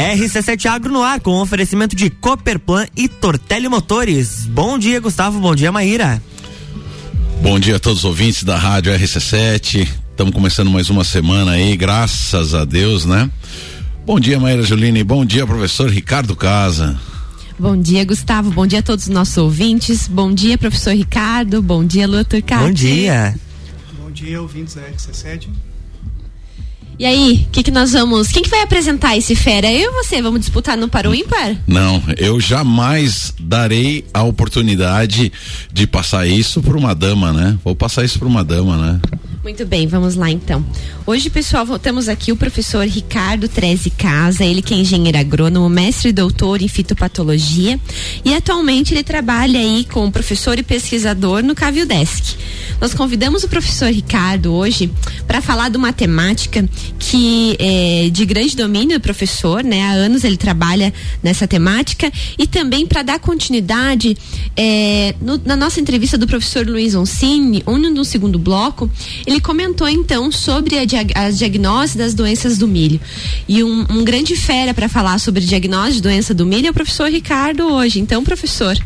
RC7 Agro no ar com oferecimento de Copperplan e Tortelli Motores. Bom dia, Gustavo. Bom dia, Maíra. Bom dia a todos os ouvintes da Rádio RC7. Estamos começando mais uma semana aí, graças a Deus, né? Bom dia, Maíra Juline. Bom dia, professor Ricardo Casa. Bom dia, Gustavo. Bom dia a todos os nossos ouvintes. Bom dia, professor Ricardo. Bom dia, Lua Turcati. Bom dia. Bom dia, ouvintes da RC7. E aí, o que, que nós vamos. Quem que vai apresentar esse fera? Eu ou você? Vamos disputar no para o ímpar? Não, eu jamais darei a oportunidade de passar isso para uma dama, né? Vou passar isso para uma dama, né? Muito bem, vamos lá então. Hoje, pessoal, temos aqui o professor Ricardo Treze Casa, ele que é engenheiro agrônomo, mestre e doutor em fitopatologia e atualmente ele trabalha aí como professor e pesquisador no Cavildesk. Nós convidamos o professor Ricardo hoje para falar de uma temática que é de grande domínio do professor, né? Há anos ele trabalha nessa temática e também para dar continuidade é, no, na nossa entrevista do professor Luiz Oncini, onde no segundo bloco ele comentou então sobre a, as diagnoses das doenças do milho. E um, um grande fera para falar sobre diagnose de doença do milho é o professor Ricardo hoje. Então, professor,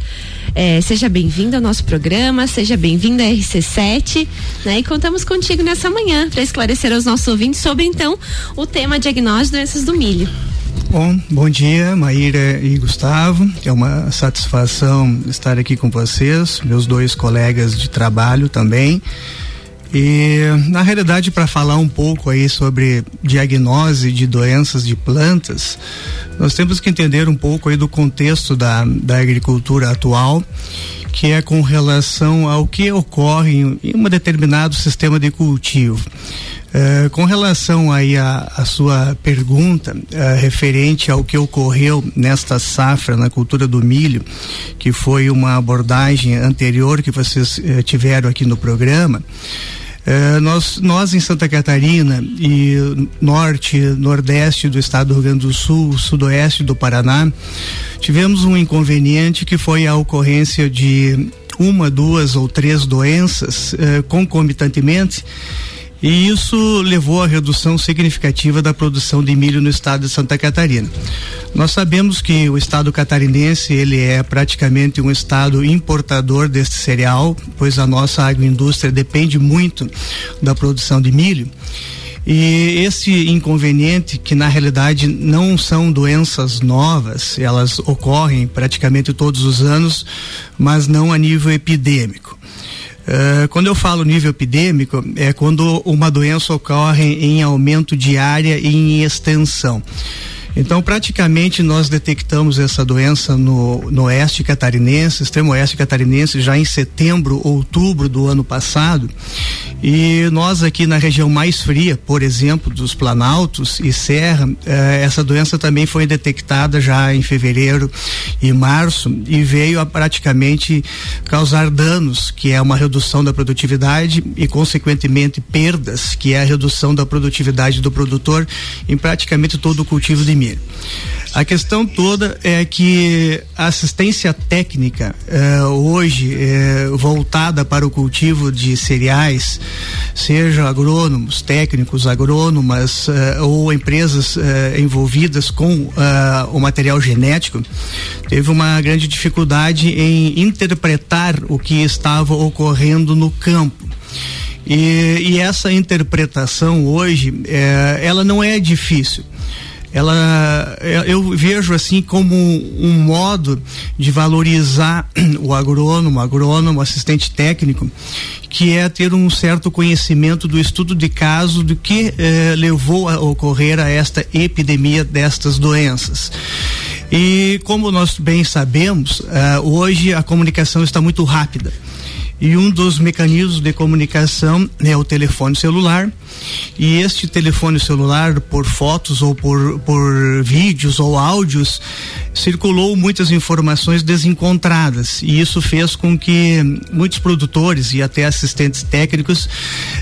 é, seja bem-vindo ao nosso programa, seja bem-vindo à RC7, né? E contamos contigo nessa manhã para esclarecer aos nossos ouvintes sobre então o tema diagnose de doenças do milho. Bom, bom dia, Maíra e Gustavo. É uma satisfação estar aqui com vocês, meus dois colegas de trabalho também. E na realidade para falar um pouco aí sobre diagnose de doenças de plantas, nós temos que entender um pouco aí do contexto da, da agricultura atual, que é com relação ao que ocorre em, em um determinado sistema de cultivo. Uh, com relação aí a sua pergunta uh, referente ao que ocorreu nesta safra na cultura do milho, que foi uma abordagem anterior que vocês uh, tiveram aqui no programa, é, nós, nós em Santa Catarina e norte, nordeste do estado do Rio Grande do Sul, sudoeste do Paraná, tivemos um inconveniente que foi a ocorrência de uma, duas ou três doenças é, concomitantemente e isso levou à redução significativa da produção de milho no estado de Santa Catarina. Nós sabemos que o estado catarinense ele é praticamente um estado importador deste cereal, pois a nossa agroindústria depende muito da produção de milho. E esse inconveniente, que na realidade não são doenças novas, elas ocorrem praticamente todos os anos, mas não a nível epidêmico. Uh, quando eu falo nível epidêmico, é quando uma doença ocorre em aumento de área e em extensão. Então, praticamente, nós detectamos essa doença no, no oeste catarinense, extremo oeste catarinense, já em setembro, outubro do ano passado. E nós aqui na região mais fria, por exemplo, dos Planaltos e Serra, eh, essa doença também foi detectada já em fevereiro e março e veio a praticamente causar danos, que é uma redução da produtividade e, consequentemente, perdas, que é a redução da produtividade do produtor em praticamente todo o cultivo de milho. A questão toda é que a assistência técnica eh, hoje eh, voltada para o cultivo de cereais, seja agrônomos, técnicos, agrônomas eh, ou empresas eh, envolvidas com eh, o material genético, teve uma grande dificuldade em interpretar o que estava ocorrendo no campo. E, e essa interpretação hoje, eh, ela não é difícil ela é, eu vejo assim como um modo de valorizar o agrônomo, agrônomo, assistente técnico, que é ter um certo conhecimento do estudo de caso do que eh, levou a ocorrer a esta epidemia destas doenças. E como nós bem sabemos, eh, hoje a comunicação está muito rápida. E um dos mecanismos de comunicação é o telefone celular. E este telefone celular, por fotos ou por, por vídeos ou áudios, circulou muitas informações desencontradas. E isso fez com que muitos produtores e até assistentes técnicos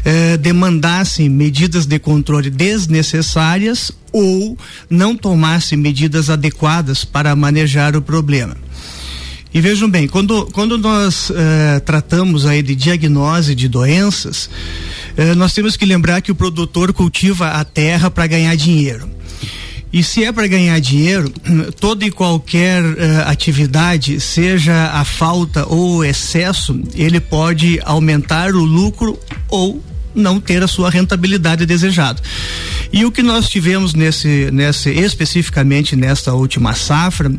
eh, demandassem medidas de controle desnecessárias ou não tomassem medidas adequadas para manejar o problema. E vejam bem, quando, quando nós eh, tratamos aí de diagnose de doenças, eh, nós temos que lembrar que o produtor cultiva a terra para ganhar dinheiro. E se é para ganhar dinheiro, toda e qualquer uh, atividade, seja a falta ou o excesso, ele pode aumentar o lucro ou não ter a sua rentabilidade desejada. E o que nós tivemos nesse, nesse especificamente nesta última safra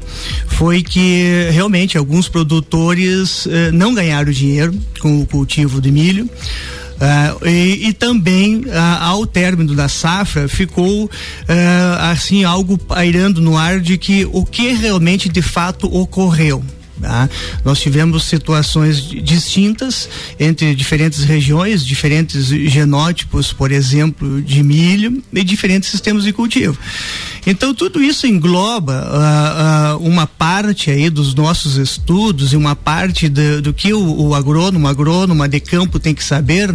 foi que realmente alguns produtores eh, não ganharam dinheiro com o cultivo de milho. Uh, e, e, também uh, ao término da safra ficou uh, assim algo pairando no ar de que o que realmente de fato ocorreu Tá? Nós tivemos situações distintas entre diferentes regiões, diferentes genótipos, por exemplo, de milho e diferentes sistemas de cultivo. Então tudo isso engloba uh, uh, uma parte aí dos nossos estudos e uma parte do, do que o, o agrônomo, agrônoma de campo tem que saber,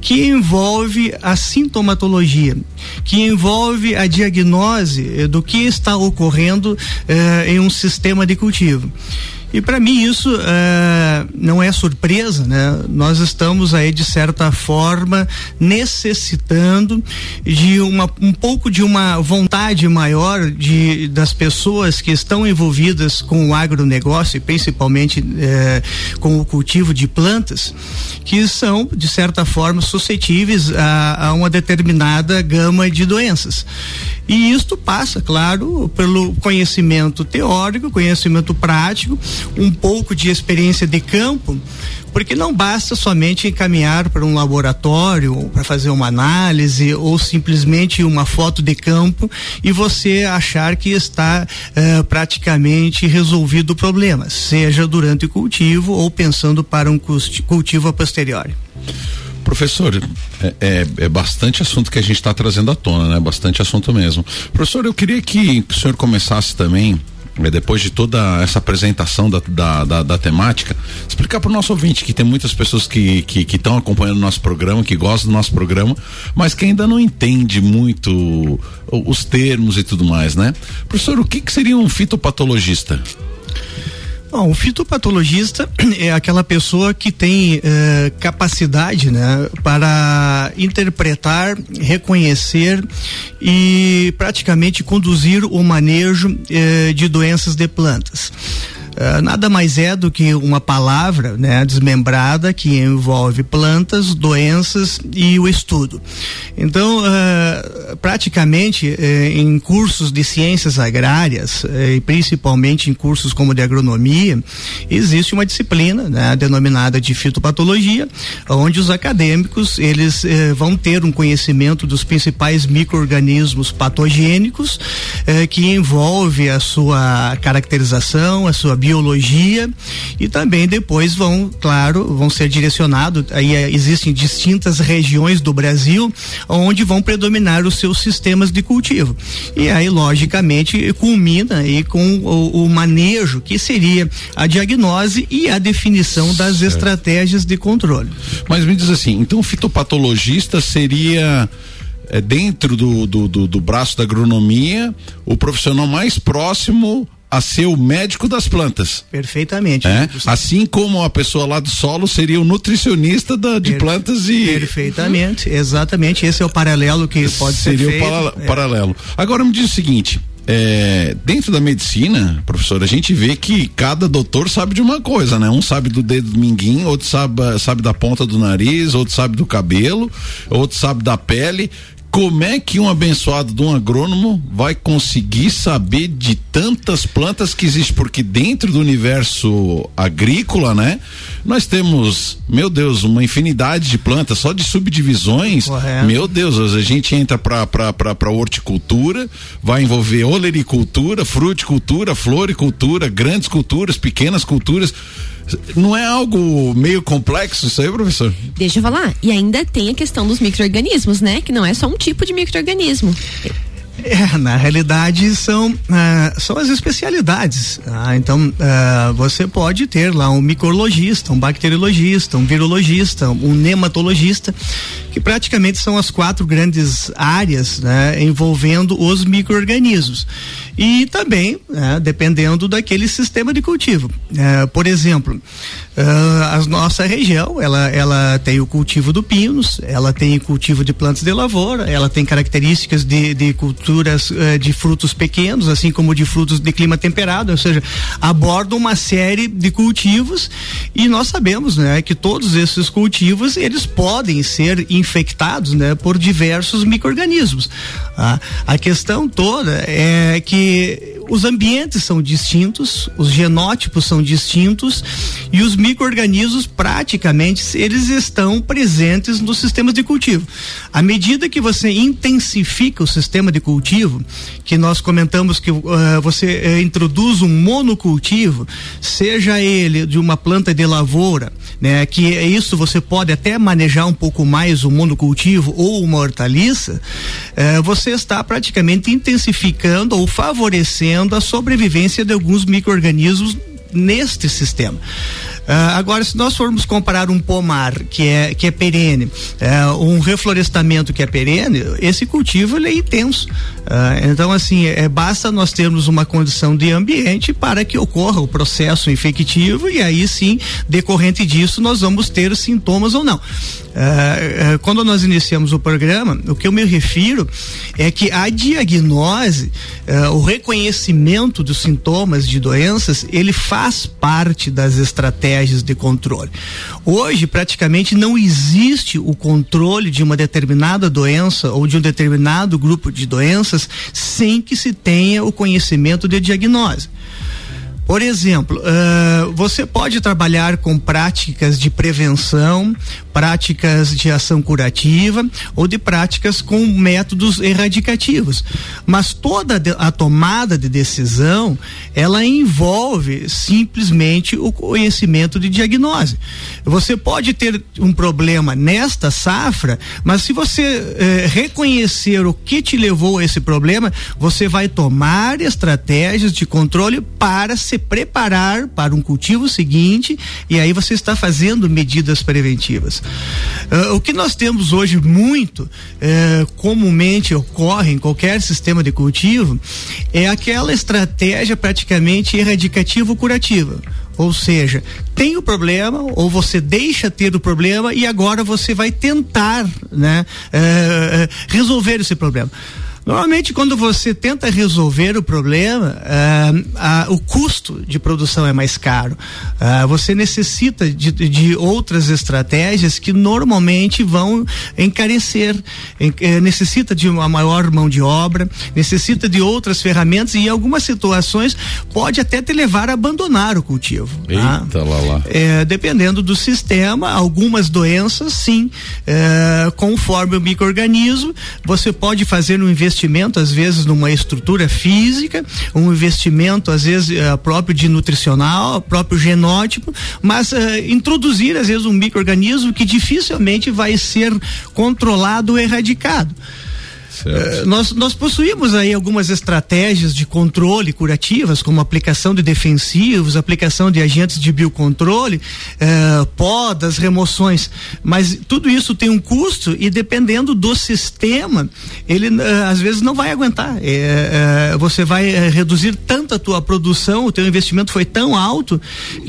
que envolve a sintomatologia, que envolve a diagnose do que está ocorrendo uh, em um sistema de cultivo. E para mim isso uh, não é surpresa, né? Nós estamos aí de certa forma necessitando de uma um pouco de uma vontade maior de das pessoas que estão envolvidas com o agronegócio e principalmente uh, com o cultivo de plantas, que são de certa forma suscetíveis a, a uma determinada gama de doenças. E isto passa, claro, pelo conhecimento teórico, conhecimento prático um pouco de experiência de campo, porque não basta somente encaminhar para um laboratório para fazer uma análise ou simplesmente uma foto de campo e você achar que está uh, praticamente resolvido o problema, seja durante o cultivo ou pensando para um cultivo a posteriori. Professor, é, é, é, bastante assunto que a gente está trazendo à tona, né? Bastante assunto mesmo. Professor, eu queria que o senhor começasse também depois de toda essa apresentação da, da, da, da temática, explicar para o nosso ouvinte que tem muitas pessoas que estão que, que acompanhando o nosso programa, que gostam do nosso programa, mas que ainda não entende muito os termos e tudo mais, né? Professor, o que, que seria um fitopatologista? Bom, o fitopatologista é aquela pessoa que tem eh, capacidade né, para interpretar, reconhecer e praticamente conduzir o manejo eh, de doenças de plantas. Uh, nada mais é do que uma palavra né, desmembrada que envolve plantas, doenças e o estudo. Então, uh, praticamente uh, em cursos de ciências agrárias, eh, e principalmente em cursos como de agronomia, existe uma disciplina né, denominada de fitopatologia, onde os acadêmicos eles vão ter um conhecimento dos principais micro-organismos patogênicos que envolve a sua caracterização, a sua biologia e também depois vão, claro, vão ser direcionados. Aí é, existem distintas regiões do Brasil onde vão predominar os seus sistemas de cultivo. E aí, logicamente, culmina aí com o, o manejo, que seria a diagnose e a definição das certo. estratégias de controle. Mas me diz assim, então o fitopatologista seria é, dentro do, do, do, do braço da agronomia o profissional mais próximo a ser o médico das plantas. Perfeitamente. É? Assim como a pessoa lá do solo seria o nutricionista da, de plantas e. Perfeitamente, exatamente. Esse é o paralelo que pode seria ser. Seria o é. paralelo. Agora me diz o seguinte: é, dentro da medicina, professor, a gente vê que cada doutor sabe de uma coisa, né? Um sabe do dedo do minguim, outro sabe, sabe da ponta do nariz, outro sabe do cabelo, outro sabe da pele. Como é que um abençoado de um agrônomo vai conseguir saber de tantas plantas que existem? Porque dentro do universo agrícola, né? Nós temos, meu Deus, uma infinidade de plantas, só de subdivisões. Correto. Meu Deus, a gente entra para para horticultura, vai envolver olericultura, fruticultura, floricultura, grandes culturas, pequenas culturas. Não é algo meio complexo isso aí, professor? Deixa eu falar. E ainda tem a questão dos micro-organismos, né? Que não é só um tipo de micro-organismo. É, na realidade são, uh, são as especialidades. Ah, então uh, você pode ter lá um micrologista, um bacteriologista, um virologista, um nematologista, que praticamente são as quatro grandes áreas né, envolvendo os micro-organismos e também né, dependendo daquele sistema de cultivo. É, por exemplo, uh, a nossa região ela, ela tem o cultivo do pinos, ela tem o cultivo de plantas de lavoura, ela tem características de, de cultura culturas uh, de frutos pequenos, assim como de frutos de clima temperado, ou seja, abordam uma série de cultivos e nós sabemos, né, que todos esses cultivos eles podem ser infectados, né, por diversos microrganismos. Ah, a questão toda é que os ambientes são distintos, os genótipos são distintos e os microrganismos praticamente eles estão presentes nos sistemas de cultivo. À medida que você intensifica o sistema de cultivo, que nós comentamos que uh, você uh, introduz um monocultivo, seja ele de uma planta de lavoura, né, que isso você pode até manejar um pouco mais o monocultivo ou uma hortaliça, uh, você está praticamente intensificando ou favorecendo a sobrevivência de alguns microrganismos neste sistema. Uh, agora, se nós formos comparar um pomar que é, que é perene, uh, um reflorestamento que é perene, esse cultivo ele é intenso. Uh, então, assim, é, basta nós termos uma condição de ambiente para que ocorra o processo infectivo e aí sim, decorrente disso, nós vamos ter sintomas ou não. Quando nós iniciamos o programa, o que eu me refiro é que a diagnose, o reconhecimento dos sintomas de doenças, ele faz parte das estratégias de controle. Hoje, praticamente não existe o controle de uma determinada doença ou de um determinado grupo de doenças sem que se tenha o conhecimento de diagnose. Por exemplo, uh, você pode trabalhar com práticas de prevenção, práticas de ação curativa ou de práticas com métodos erradicativos. Mas toda a tomada de decisão, ela envolve simplesmente o conhecimento de diagnose. Você pode ter um problema nesta safra, mas se você eh, reconhecer o que te levou a esse problema, você vai tomar estratégias de controle para se preparar para um cultivo seguinte e aí você está fazendo medidas preventivas. Uh, o que nós temos hoje muito uh, comumente ocorre em qualquer sistema de cultivo é aquela estratégia praticamente erradicativa ou curativa. Ou seja, tem o problema, ou você deixa ter o problema e agora você vai tentar né, uh, resolver esse problema. Normalmente, quando você tenta resolver o problema, uh, uh, o custo de produção é mais caro. Uh, você necessita de, de, outras estratégias que normalmente vão encarecer, en, eh, necessita de uma maior mão de obra, necessita de outras ferramentas e em algumas situações pode até te levar a abandonar o cultivo. Tá? Eita, tá? lá, lá. É, dependendo do sistema, algumas doenças, sim, é, conforme o microorganismo, você pode fazer um investimento investimento, às vezes, numa estrutura física, um investimento, às vezes, uh, próprio de nutricional, próprio genótipo, mas uh, introduzir, às vezes, um microorganismo que dificilmente vai ser controlado ou erradicado. Uh, nós, nós possuímos aí algumas estratégias de controle curativas, como aplicação de defensivos, aplicação de agentes de biocontrole, uh, podas, remoções, mas tudo isso tem um custo e dependendo do sistema, ele uh, às vezes não vai aguentar. você vai reduzir tanto a tua produção, o teu investimento foi tão alto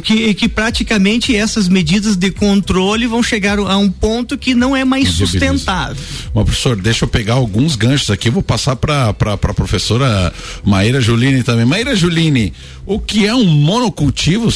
que, que praticamente essas medidas de controle vão chegar a um ponto que não é mais sustentável. Mas, professor, deixa eu pegar alguns ganchos aqui, vou passar para a professora Maíra Juline também. Maíra Juline, o que é um monocultivo?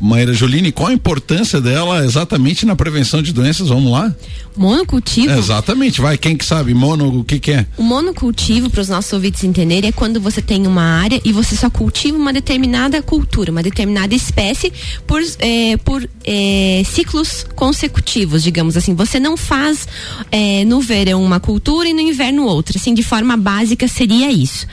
Maíra Juline, qual a importância dela exatamente na prevenção de doenças? Vamos lá? Monocultivo? Exatamente, vai, quem que sabe? Mono, o que que é? O monocultivo, para os nossos ouvintes entenderem, é quando você tem uma área e você só cultiva uma determinada cultura, uma determinada espécie por, é, por é, ciclos consecutivos, digamos assim. Você não faz é, no verão uma cultura e no inverno outra, assim, de forma básica seria isso.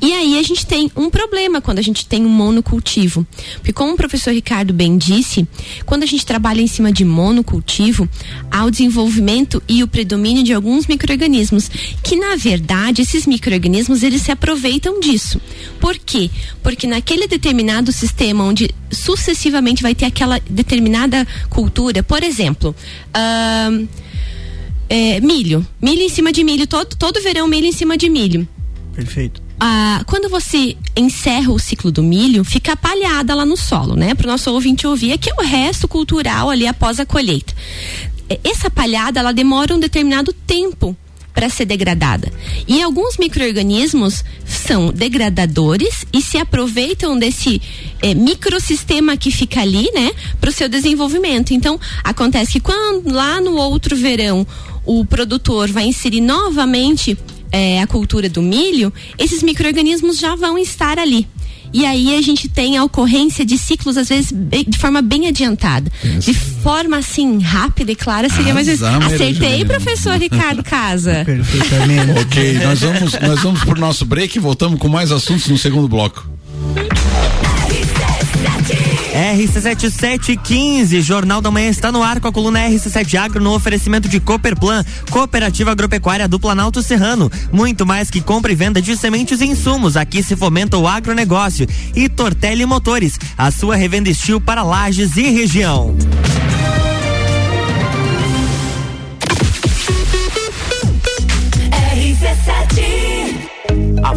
E aí a gente tem um problema quando a gente tem um monocultivo, porque como o professor Ricardo bem disse, quando a gente trabalha em cima de monocultivo, há o desenvolvimento e o predomínio de alguns microrganismos, que na verdade esses microrganismos eles se aproveitam disso. Por quê? Porque naquele determinado sistema onde sucessivamente vai ter aquela determinada cultura, por exemplo, uh, é, milho, milho em cima de milho, todo, todo verão milho em cima de milho. Perfeito. Ah, quando você encerra o ciclo do milho, fica palhada lá no solo, né? Para o nosso ouvinte ouvir, é que é o resto cultural ali após a colheita essa palhada ela demora um determinado tempo para ser degradada. E alguns micro-organismos são degradadores e se aproveitam desse é, microsistema que fica ali, né, para o seu desenvolvimento. Então, acontece que quando lá no outro verão o produtor vai inserir novamente é, a cultura do milho, esses micro-organismos já vão estar ali. E aí a gente tem a ocorrência de ciclos, às vezes, de forma bem adiantada. Isso. De forma assim, rápida e clara, seria mais. Acertei, professor Ricardo Casa. Perfeitamente. ok, nós vamos, nós vamos pro nosso break e voltamos com mais assuntos no segundo bloco. RC7715, Jornal da Manhã está no ar com a coluna RC7 Agro no oferecimento de Cooperplan, Cooperativa Agropecuária do Planalto Serrano. Muito mais que compra e venda de sementes e insumos. Aqui se fomenta o agronegócio. E Tortelli Motores, a sua revenda estil para lajes e região. A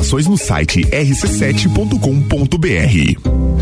informações no site rc7.com.br.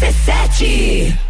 RC7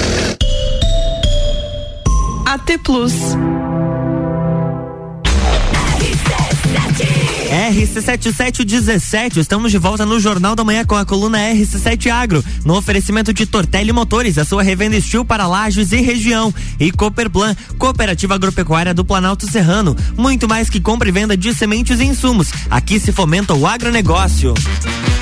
AT Plus. RC7717, estamos de volta no Jornal da Manhã com a coluna RC7 Agro, no oferecimento de Tortelli Motores, a sua revenda estil para lajes e região, e Cooperplan, Cooperativa Agropecuária do Planalto Serrano, muito mais que compra e venda de sementes e insumos, aqui se fomenta o agronegócio. A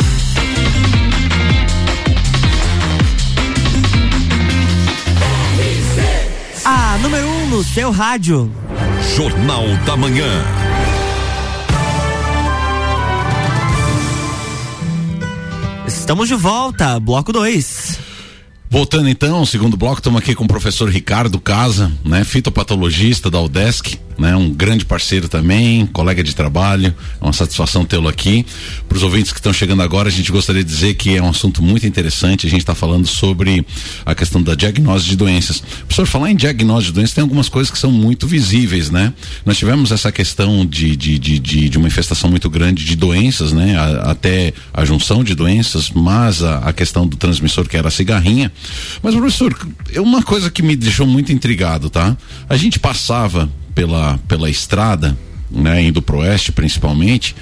número 1 um no seu rádio. Jornal da Manhã. Estamos de volta, bloco 2. Voltando então, segundo bloco, estamos aqui com o professor Ricardo Casa, né, fitopatologista da UDESC né? Um grande parceiro também, colega de trabalho, é uma satisfação tê-lo aqui. Para os ouvintes que estão chegando agora, a gente gostaria de dizer que é um assunto muito interessante. A gente está falando sobre a questão da diagnose de doenças. Professor, falar em diagnose de doenças tem algumas coisas que são muito visíveis, né? Nós tivemos essa questão de, de, de, de, de uma infestação muito grande de doenças, né? A, até a junção de doenças, mas a, a questão do transmissor que era a cigarrinha. Mas, professor, é uma coisa que me deixou muito intrigado, tá? A gente passava pela, pela estrada, né, indo pro oeste principalmente,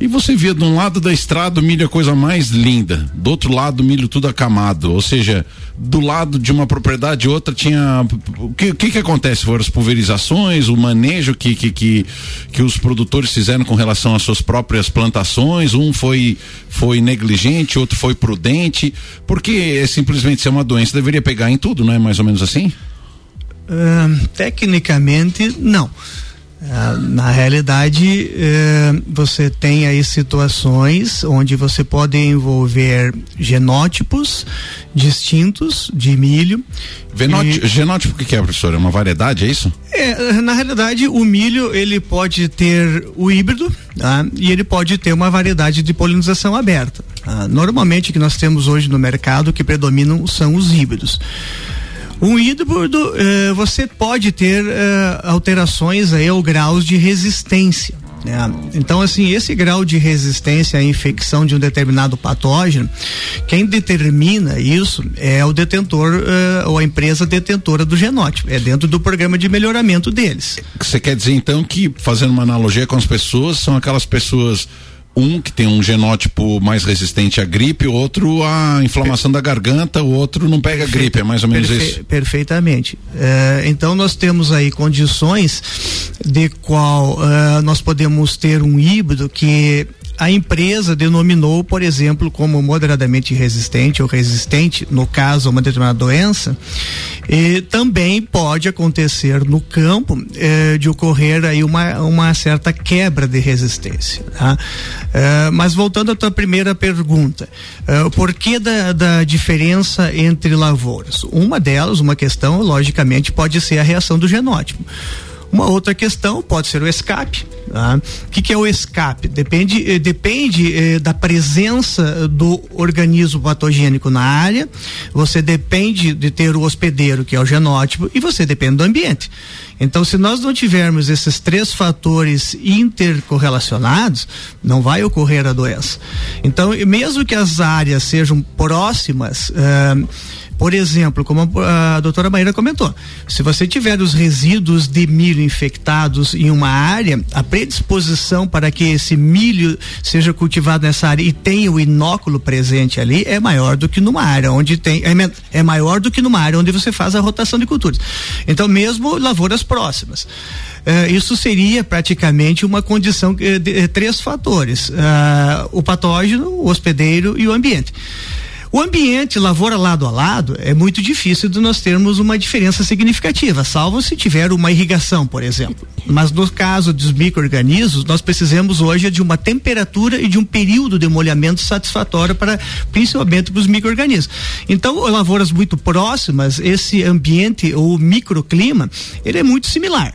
e você via de um lado da estrada o milho a coisa mais linda, do outro lado o milho tudo acamado, ou seja, do lado de uma propriedade outra tinha o que, que que acontece foram as pulverizações, o manejo que, que que que os produtores fizeram com relação às suas próprias plantações, um foi foi negligente, outro foi prudente, porque é simplesmente ser uma doença deveria pegar em tudo, não é mais ou menos assim? Tecnicamente, não. Uh, na realidade, uh, você tem aí situações onde você pode envolver genótipos distintos de milho. E... Genótipo o que, que é, professor? É uma variedade, é isso? É, na realidade, o milho ele pode ter o híbrido tá? e ele pode ter uma variedade de polinização aberta. Tá? Normalmente, o que nós temos hoje no mercado que predominam são os híbridos. Um híbrido, eh, você pode ter eh, alterações aí ou graus de resistência. Né? Então, assim, esse grau de resistência à infecção de um determinado patógeno, quem determina isso é o detentor uh, ou a empresa detentora do genótipo. É dentro do programa de melhoramento deles. Você quer dizer então que, fazendo uma analogia com as pessoas, são aquelas pessoas um que tem um genótipo mais resistente à gripe, o outro à inflamação da garganta, o outro não pega Perfeito, gripe, é mais ou menos perfe isso. Perfeitamente. É, então nós temos aí condições de qual uh, nós podemos ter um híbrido que a empresa denominou, por exemplo, como moderadamente resistente ou resistente, no caso, uma determinada doença, e também pode acontecer no campo eh, de ocorrer aí uma, uma certa quebra de resistência. Tá? Eh, mas voltando à tua primeira pergunta, eh, o porquê da, da diferença entre lavouras? Uma delas, uma questão, logicamente, pode ser a reação do genótipo. Uma outra questão pode ser o escape. Tá? O que, que, é o escape? Depende, eh, depende eh, da presença do organismo patogênico na área, você depende de ter o hospedeiro, que é o genótipo, e você depende do ambiente. Então, se nós não tivermos esses três fatores intercorrelacionados, não vai ocorrer a doença. Então, mesmo que as áreas sejam próximas, eh, por exemplo, como a, a doutora Maíra comentou, se você tiver os resíduos de milho infectados em uma área, a predisposição para que esse milho seja cultivado nessa área e tenha o inóculo presente ali é maior do que numa área onde tem é, é maior do que numa área onde você faz a rotação de culturas. Então, mesmo lavouras próximas. Uh, isso seria praticamente uma condição uh, de, uh, três fatores: o patógeno, o hospedeiro e o ambiente. O ambiente lavoura lado a lado é muito difícil de nós termos uma diferença significativa, salvo se tiver uma irrigação, por exemplo. Mas no caso dos micro-organismos, nós precisamos hoje de uma temperatura e de um período de molhamento satisfatório para, principalmente para os micro-organismos. Então, lavouras muito próximas, esse ambiente ou microclima, ele é muito similar.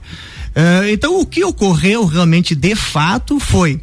Uh, então, o que ocorreu realmente de fato foi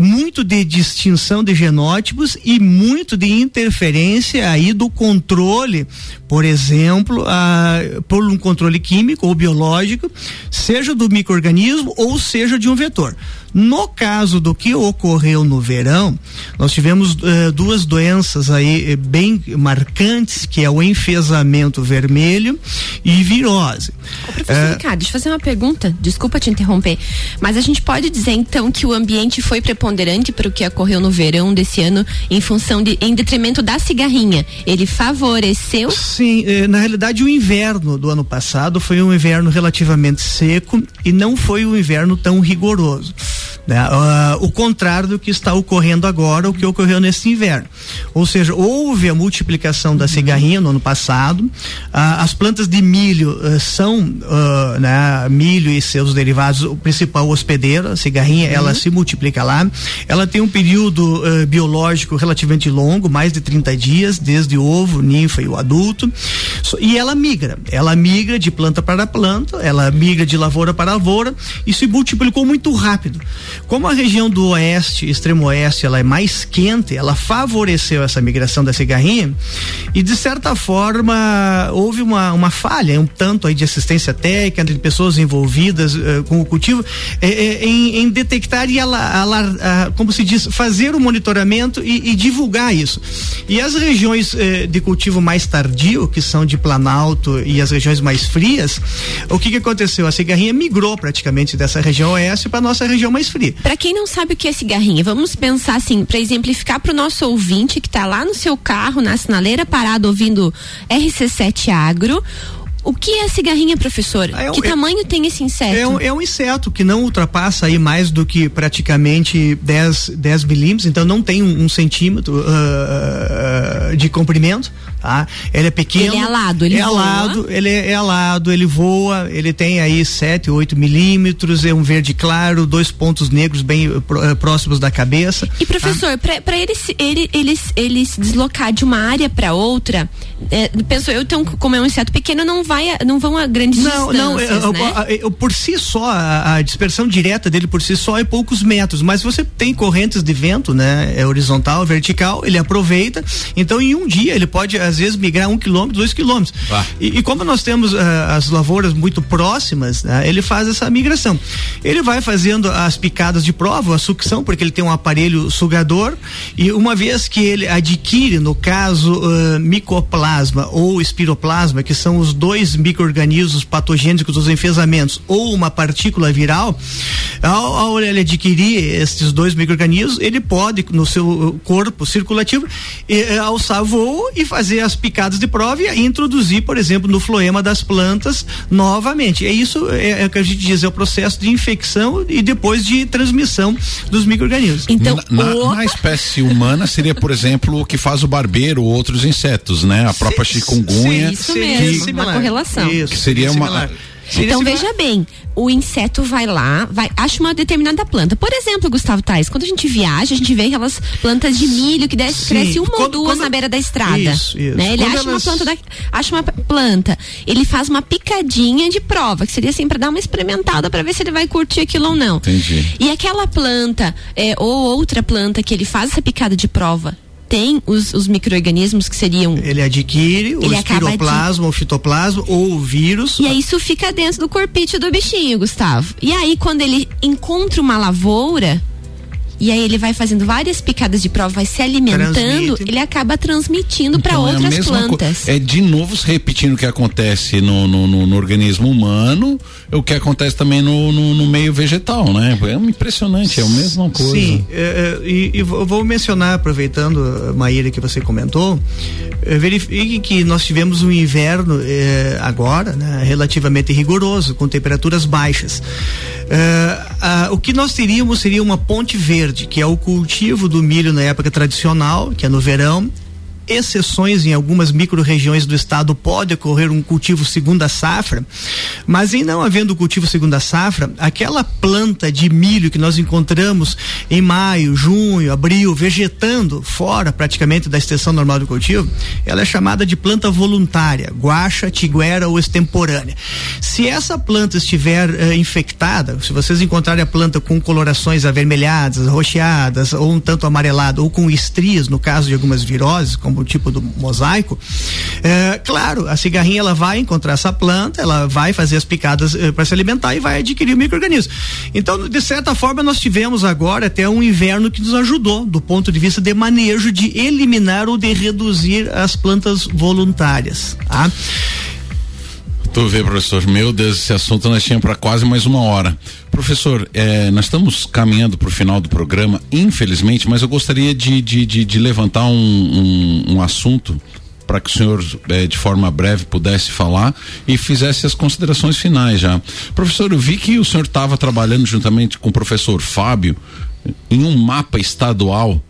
muito de distinção de genótipos e muito de interferência aí do controle, por exemplo, uh, por um controle químico ou biológico, seja do microorganismo ou seja de um vetor. No caso do que ocorreu no verão, nós tivemos uh, duas doenças aí eh, bem marcantes, que é o enfesamento vermelho e virose. Ô, professor uh, Ricardo, deixa eu fazer uma pergunta, desculpa te interromper, mas a gente pode dizer então que o ambiente foi preponderante para o que ocorreu no verão desse ano em função de, em detrimento da cigarrinha. Ele favoreceu? Sim, eh, na realidade o inverno do ano passado foi um inverno relativamente seco e não foi um inverno tão rigoroso. Né? Uh, o contrário do que está ocorrendo agora, o que ocorreu nesse inverno. Ou seja, houve a multiplicação da cigarrinha no ano passado, uh, as plantas de milho uh, são, né, milho e seus derivados, o principal hospedeiro, a cigarrinha, uhum. ela se multiplica lá, ela tem um período biológico relativamente longo, mais de 30 dias, desde o ovo, ninfa e o adulto, so, e ela migra, ela migra de planta para planta, ela migra de lavoura para lavoura e se multiplicou muito rápido. Como a região do oeste, extremo oeste, ela é mais quente, ela favoreceu essa migração da cigarrinha e de certa forma houve uma, uma falha, um tanto aí de assistência técnica de pessoas envolvidas uh, com o cultivo eh, eh, em, em, detectar e ela, ela, como se diz, fazer o monitoramento e, e divulgar isso. E as regiões de cultivo mais tardio, que são de Planalto e as regiões mais frias, o que que aconteceu? A cigarrinha migrou praticamente dessa região oeste para nossa região mais fria. Para quem não sabe o que é cigarrinha, vamos pensar assim, para exemplificar para o nosso ouvinte que está lá no seu carro, na sinaleira, parado ouvindo RC7 Agro. O que é cigarrinha, professor? É um, que é, tamanho tem esse inseto? É um, é um, inseto que não ultrapassa aí mais do que praticamente 10, 10 milímetros, então não tem um, um centímetro uh, de comprimento tá? Ele é pequeno. Ele é alado, ele é voa. alado, ele é, é alado, ele voa, ele tem aí 7, 8 milímetros, é um verde claro, dois pontos negros bem uh, próximos da cabeça. E professor, tá? para ele, ele, ele, ele se deslocar de uma área para outra, é, penso eu, então, como é um inseto pequeno, não vai não vão a grandes não, não, distâncias, é, né? é, é, por si só a, a dispersão direta dele por si só é poucos metros, mas você tem correntes de vento, né? É horizontal, vertical, ele aproveita. Então, em um dia ele pode às vezes migrar um quilômetro, dois quilômetros. E, e, como nós temos uh, as lavouras muito próximas, né, ele faz essa migração. Ele vai fazendo as picadas de prova, a sucção, porque ele tem um aparelho sugador e uma vez que ele adquire, no caso, uh, micoplasma ou espiroplasma, que são os dois micro-organismos patogênicos dos enfesamentos, ou uma partícula viral, ao, ao ele adquirir esses dois micro-organismos, ele pode, no seu corpo circulativo, eh, alçar voo e fazer as picadas de prova e introduzir, por exemplo, no floema das plantas novamente. É isso é, é que a gente diz, é o processo de infecção e depois de transmissão dos micro-organismos. Então, na, na, na, espécie humana seria, por exemplo, o que faz o barbeiro ou outros insetos, né? A própria chikungunya. Sim, isso mesmo, que, uma correlação. Isso, que seria uma então veja bem, o inseto vai lá, vai, acha uma determinada planta. Por exemplo, Gustavo Tais, quando a gente viaja, a gente vê aquelas plantas de milho que desce, cresce uma quando, ou duas quando, na beira da estrada. Isso, isso. Né? Ele quando acha elas... uma planta, da, acha uma planta, ele faz uma picadinha de prova, que seria assim para dar uma experimentada para ver se ele vai curtir aquilo ou não. Entendi. E aquela planta é, ou outra planta que ele faz essa picada de prova tem os, os micro-organismos que seriam. Ele adquire ele o espiroplasma, o fitoplasma ou o vírus. E aí isso fica dentro do corpite do bichinho, Gustavo. E aí, quando ele encontra uma lavoura, e aí ele vai fazendo várias picadas de prova, vai se alimentando, Transmite. ele acaba transmitindo para então, é outras é plantas. É de novo repetindo o que acontece no, no, no, no, organismo humano, o que acontece também no, no, meio vegetal, né? É impressionante, é a mesma coisa. Sim, é, é, e, e, vou mencionar, aproveitando, Maíra, que você comentou, é, verifique que nós tivemos um inverno é, agora, né, relativamente rigoroso, com temperaturas baixas. É, o que nós teríamos seria uma ponte verde, que é o cultivo do milho na época tradicional, que é no verão, exceções em algumas micro-regiões do estado pode ocorrer um cultivo segunda safra, mas em não havendo cultivo segunda safra, aquela planta de milho que nós encontramos em maio, junho, abril, vegetando fora praticamente da extensão normal do cultivo, ela é chamada de planta voluntária, guaxa, tiguera ou extemporânea. Se essa planta estiver uh, infectada, se vocês encontrarem a planta com colorações avermelhadas, roxeadas ou um tanto amarelado ou com estrias, no caso de algumas viroses, como o tipo do mosaico, é, claro, a cigarrinha ela vai encontrar essa planta, ela vai fazer as picadas é, para se alimentar e vai adquirir o microorganismo. Então, de certa forma, nós tivemos agora até um inverno que nos ajudou do ponto de vista de manejo de eliminar ou de reduzir as plantas voluntárias. Tá? Tu vê, professor, meu Deus, esse assunto nós tínhamos para quase mais uma hora. Professor, eh, nós estamos caminhando para o final do programa, infelizmente, mas eu gostaria de, de, de, de levantar um, um, um assunto para que o senhor, eh, de forma breve, pudesse falar e fizesse as considerações finais já. Professor, eu vi que o senhor estava trabalhando juntamente com o professor Fábio em um mapa estadual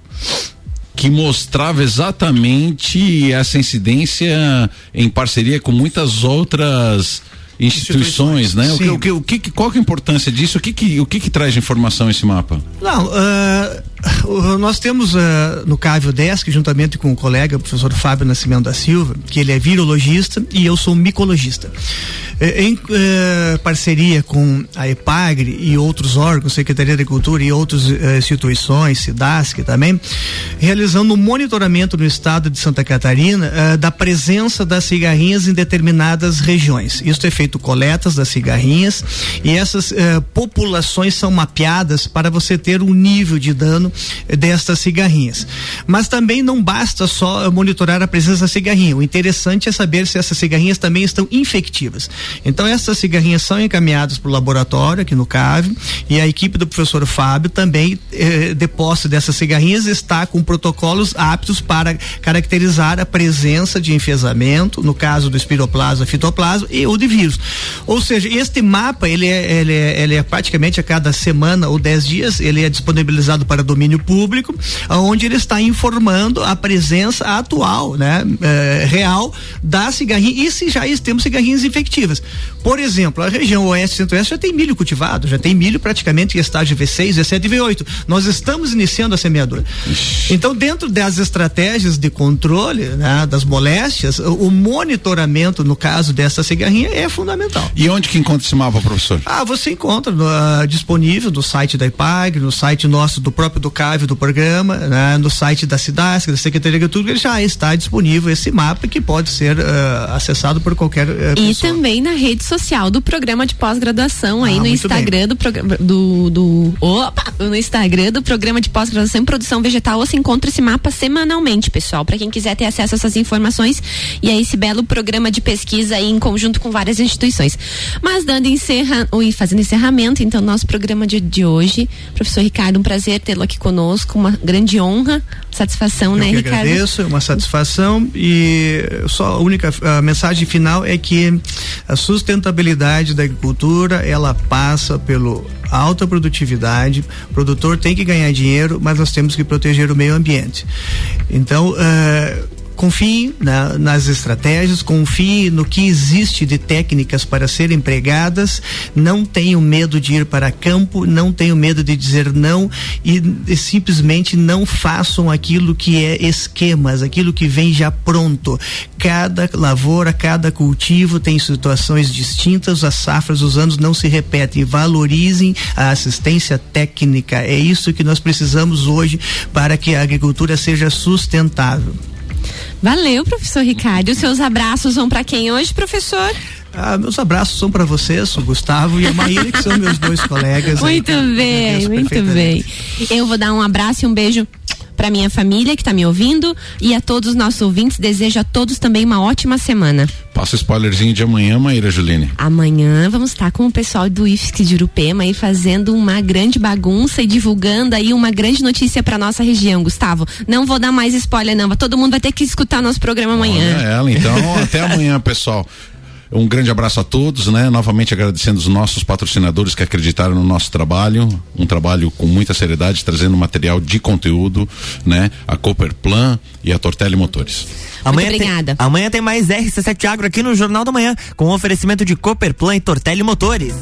que mostrava exatamente essa incidência em parceria com muitas outras instituições, né? O que, o que, o que, qual que é a importância disso? O que que, o que, que traz de informação esse mapa? Não, uh, nós temos uh, no Cávio Desk, juntamente com o colega, o professor Fábio Nascimento da Silva, que ele é virologista e eu sou micologista. Uh, em parceria com a EPAGRE e outros órgãos, Secretaria da Agricultura e outras instituições, SIDASC também, realizando um monitoramento no estado de Santa Catarina da presença das cigarrinhas em determinadas regiões. Isso é feito coletas das cigarrinhas e essas eh, populações são mapeadas para você ter um nível de dano eh, destas cigarrinhas. Mas também não basta só monitorar a presença da cigarrinha. O interessante é saber se essas cigarrinhas também estão infectivas. Então essas cigarrinhas são encaminhadas para o laboratório aqui no CAV e a equipe do professor Fábio também eh, de posse dessas cigarrinhas está com protocolos aptos para caracterizar a presença de enfesamento, no caso do espiroplasma, fitoplasma e ou de vírus. Ou seja, este mapa, ele é, ele é, ele é praticamente a cada semana ou dez dias, ele é disponibilizado para domingo domínio público, onde ele está informando a presença atual, né, é, real da cigarrinha e se já temos cigarrinhas infectivas. Por exemplo, a região oeste e centro-oeste já tem milho cultivado, já tem milho praticamente em estágio V6, V7 e V8. Nós estamos iniciando a semeadura. Então, dentro das estratégias de controle né, das moléstias, o monitoramento, no caso dessa cigarrinha, é fundamental. E onde que encontra esse mapa, professor? Ah, você encontra no, uh, disponível no site da IPAG, no site nosso do próprio do CAV do programa, né, no site da SIDASC, da Secretaria de Agricultura, já está disponível esse mapa que pode ser uh, acessado por qualquer uh, E também na rede social do programa de pós-graduação aí ah, no Instagram do programa do, do opa, no Instagram do programa de pós-graduação em produção vegetal você encontra esse mapa semanalmente, pessoal, para quem quiser ter acesso a essas informações e a esse belo programa de pesquisa aí em conjunto com várias instituições. Mas dando encerra, ou fazendo encerramento, então nosso programa de, de hoje, professor Ricardo, um prazer tê-lo aqui conosco, uma grande honra, satisfação, Eu né, que Ricardo? Agradeço, é uma satisfação e só a única a mensagem final é que a sustentabilidade da agricultura ela passa pelo alta produtividade, o produtor tem que ganhar dinheiro, mas nós temos que proteger o meio ambiente. Então, uh, confie na, nas estratégias, confie no que existe de técnicas para serem empregadas, não tenham medo de ir para campo, não tenham medo de dizer não e, e, simplesmente não façam aquilo que é esquemas, aquilo que vem já pronto. Cada lavoura, cada cultivo tem situações distintas, as safras, os anos não se repetem. Valorizem a assistência técnica. É isso que nós precisamos hoje para que a agricultura seja sustentável. Valeu, professor Ricardo. Os seus abraços vão para quem hoje, professor? Ah, meus abraços são para vocês, o Gustavo e a Maíra, que são meus dois colegas. Muito aí, bem, muito bem. Eu vou dar um abraço e um beijo para minha família que está me ouvindo e a todos os nossos ouvintes. Desejo a todos também uma ótima semana. Passa o spoilerzinho de amanhã, Maíra Juline. Amanhã vamos estar com o pessoal do IFSC de Urupema aí fazendo uma grande bagunça e divulgando aí uma grande notícia para nossa região, Gustavo. Não vou dar mais spoiler não, todo mundo vai ter que escutar nosso programa amanhã. Olha ela, então até amanhã, pessoal. Um grande abraço a todos, né? Novamente agradecendo os nossos patrocinadores que acreditaram no nosso trabalho, um trabalho com muita seriedade, trazendo material de conteúdo, né? A Cooperplan e a Tortelli Motores. Amanhã Muito obrigada. Tem, amanhã tem mais RC7 Agro aqui no Jornal da Manhã, com oferecimento de Cooperplan e Tortelli Motores.